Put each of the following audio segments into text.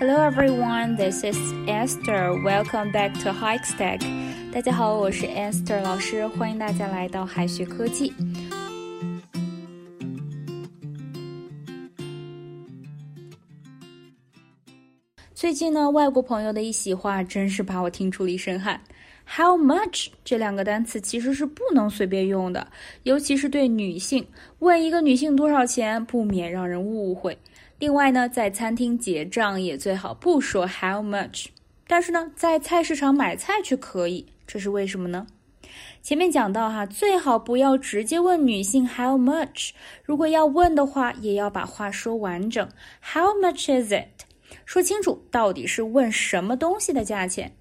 Hello everyone, this is Esther. Welcome back to Hike Stack. 大家好，我是 Esther 老师，欢迎大家来到海学科技。最近呢，外国朋友的一席话真是把我听出了一身汗。How much 这两个单词其实是不能随便用的，尤其是对女性。问一个女性多少钱，不免让人误会。另外呢，在餐厅结账也最好不说 How much，但是呢，在菜市场买菜却可以，这是为什么呢？前面讲到哈，最好不要直接问女性 How much，如果要问的话，也要把话说完整。How much is it？说清楚到底是问什么东西的价钱。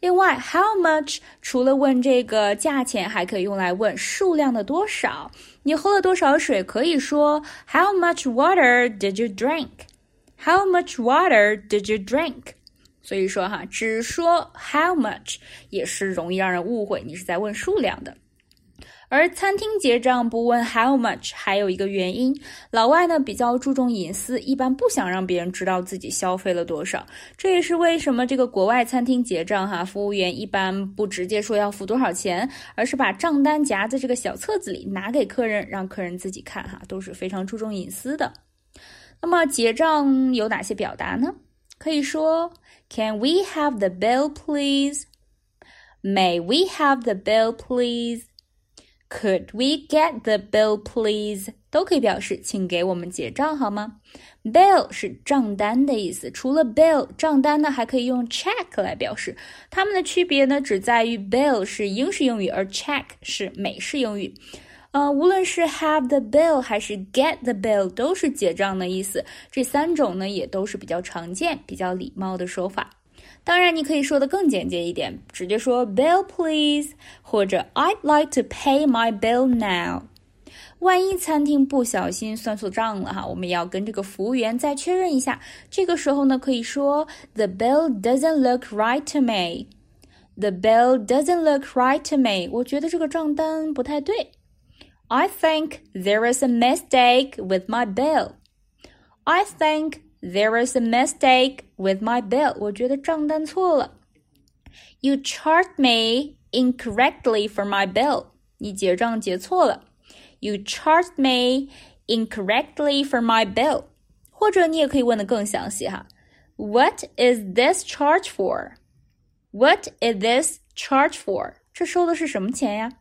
另外，how much 除了问这个价钱，还可以用来问数量的多少。你喝了多少水？可以说 How much water did you drink？How much water did you drink？所以说哈，只说 how much 也是容易让人误会你是在问数量的。而餐厅结账不问 how much，还有一个原因，老外呢比较注重隐私，一般不想让别人知道自己消费了多少。这也是为什么这个国外餐厅结账哈，服务员一般不直接说要付多少钱，而是把账单夹在这个小册子里拿给客人，让客人自己看哈，都是非常注重隐私的。那么结账有哪些表达呢？可以说 Can we have the bill, please? May we have the bill, please? Could we get the bill, please？都可以表示，请给我们结账好吗？Bill 是账单的意思，除了 bill 账单呢，还可以用 check 来表示。它们的区别呢，只在于 bill 是英式英语，而 check 是美式英语。呃，无论是 have the bill 还是 get the bill，都是结账的意思。这三种呢，也都是比较常见、比较礼貌的说法。当然，你可以说的更简洁一点，直接说 bill please，或者 I'd like to pay my bill now。万一餐厅不小心算错账了哈，我们要跟这个服务员再确认一下。这个时候呢，可以说 The bill doesn't look right to me。The bill doesn't look right to me。我觉得这个账单不太对。I think there is a mistake with my bill。I think there is a mistake with my bill. 我觉得账单错了。You charged me incorrectly for my bill. 你结账结错了。You charged me incorrectly for my bill. 或者你也可以问的更详细哈。What is this charge for? What is this charge for? 这收的是什么钱呀？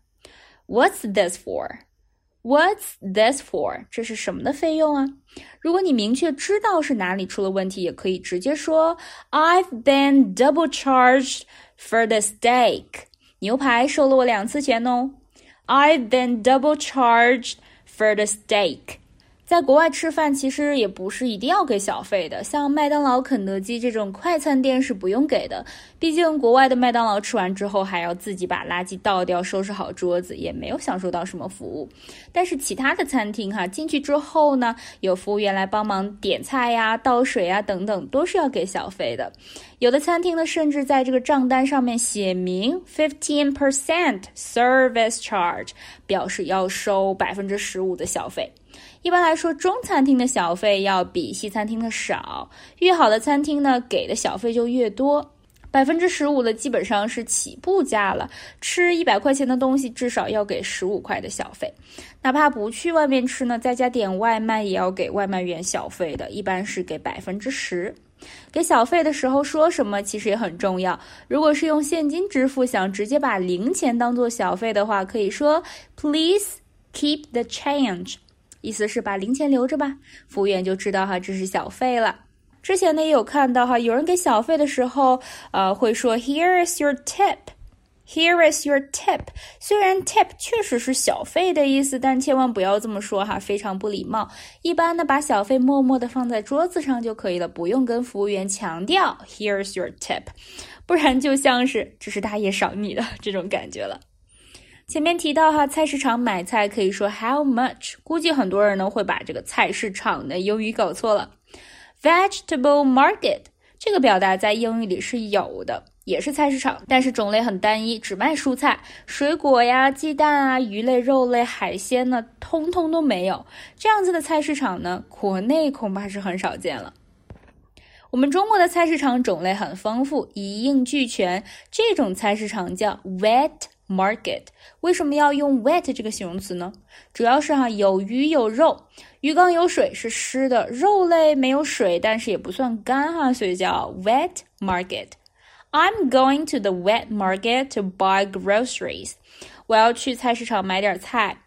What's this for? What's this for？这是什么的费用啊？如果你明确知道是哪里出了问题，也可以直接说 I've been double charged for the steak。牛排收了我两次钱哦。I've been double charged for the steak。在国外吃饭其实也不是一定要给小费的，像麦当劳、肯德基这种快餐店是不用给的。毕竟国外的麦当劳吃完之后还要自己把垃圾倒掉、收拾好桌子，也没有享受到什么服务。但是其他的餐厅哈，进去之后呢，有服务员来帮忙点菜呀、倒水呀等等，都是要给小费的。有的餐厅呢，甚至在这个账单上面写明 fifteen percent service charge，表示要收百分之十五的小费。一般来说，中餐厅的小费要比西餐厅的少。越好的餐厅呢，给的小费就越多。百分之十五的基本上是起步价了。吃一百块钱的东西，至少要给十五块的小费。哪怕不去外面吃呢，在家点外卖也要给外卖员小费的，一般是给百分之十。给小费的时候说什么，其实也很重要。如果是用现金支付，想直接把零钱当做小费的话，可以说 Please keep the change。意思是把零钱留着吧，服务员就知道哈这是小费了。之前呢也有看到哈，有人给小费的时候，呃会说 Here is your tip，Here is your tip。虽然 tip 确实是小费的意思，但千万不要这么说哈，非常不礼貌。一般呢把小费默默的放在桌子上就可以了，不用跟服务员强调 Here is your tip，不然就像是这是大爷赏你的这种感觉了。前面提到哈，菜市场买菜可以说 how much，估计很多人呢会把这个菜市场的英语搞错了。Vegetable market 这个表达在英语里是有的，也是菜市场，但是种类很单一，只卖蔬菜、水果呀、鸡蛋啊、鱼类、肉类、海鲜呢，通通都没有。这样子的菜市场呢，国内恐怕是很少见了。我们中国的菜市场种类很丰富，一应俱全。这种菜市场叫 wet market。为什么要用 wet 这个形容词呢？主要是哈有鱼有肉，鱼缸有水是湿的，肉类没有水，但是也不算干哈，所以叫 wet market。I'm going to the wet market to buy groceries。我要去菜市场买点菜。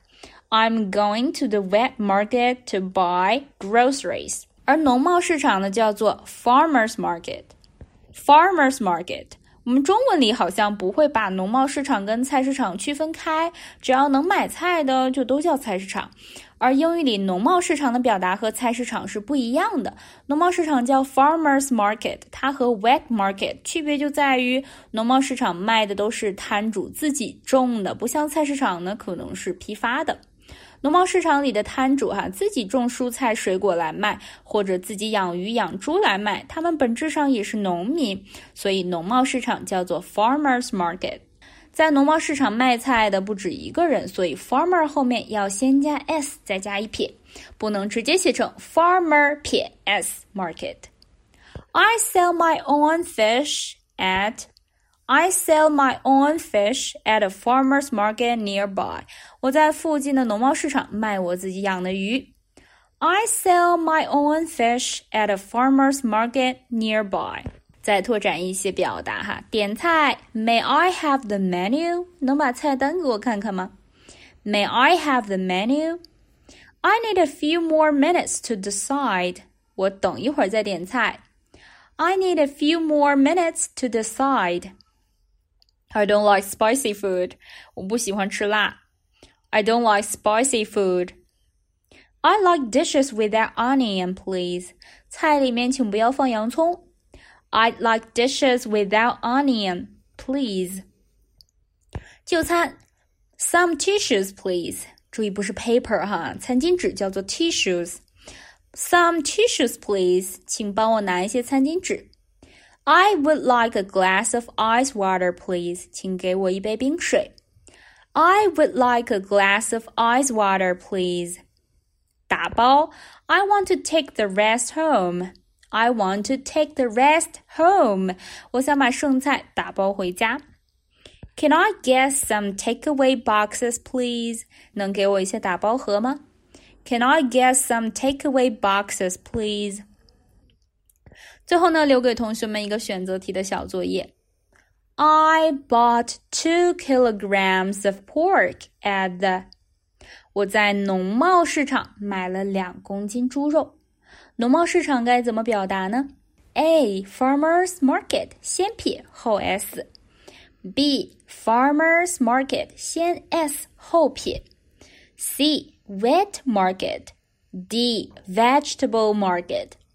I'm going to the wet market to buy groceries。而农贸市场呢，叫做 farmers market。farmers market， 我们中文里好像不会把农贸市场跟菜市场区分开，只要能买菜的就都叫菜市场。而英语里农贸市场的表达和菜市场是不一样的。农贸市场叫 farmers market，它和 wet market 区别就在于农贸市场卖的都是摊主自己种的，不像菜市场呢可能是批发的。农贸市场里的摊主哈，自己种蔬菜水果来卖，或者自己养鱼养猪来卖，他们本质上也是农民，所以农贸市场叫做 farmers market。在农贸市场卖菜的不止一个人，所以 farmer 后面要先加 s 再加一撇，不能直接写成 farmer 撇 s market。I sell my own fish at I sell my own fish at a farmer's market nearby. 我在附近的农贸市场卖我自己养的鱼。I sell my own fish at a farmer's market nearby. 再拓展一些表达哈，点菜，May I have the menu？能把菜单给我看看吗？May I have the menu? I need a few more minutes to decide. 我等一会儿再点菜。I need a few more minutes to decide. I don't like spicy food. 我不喜欢吃辣。I don't like spicy food. I like dishes without onion, please. 菜里面请不要放洋葱。I'd like dishes without onion, please. 就餐，some tissues, please. 注意不是 paper 哈，餐巾纸叫做 tissues。Some tissues, please. 请帮我拿一些餐巾纸。 I would like a glass of ice water, please. 请给我一杯冰水。I would like a glass of ice water, please. 打包，I want to take the rest home. I want to take the rest home. 我想把剩菜打包回家。Can I get some takeaway boxes, please? 能给我一些打包盒吗？Can I get some takeaway boxes, please? 最后呢，留给同学们一个选择题的小作业。I bought two kilograms of pork at the。我在农贸市场买了两公斤猪肉。农贸市场该怎么表达呢？A. Farmers market 先撇后 s。B. Farmers market 先 s 后撇。C. Wet market。D. Vegetable market。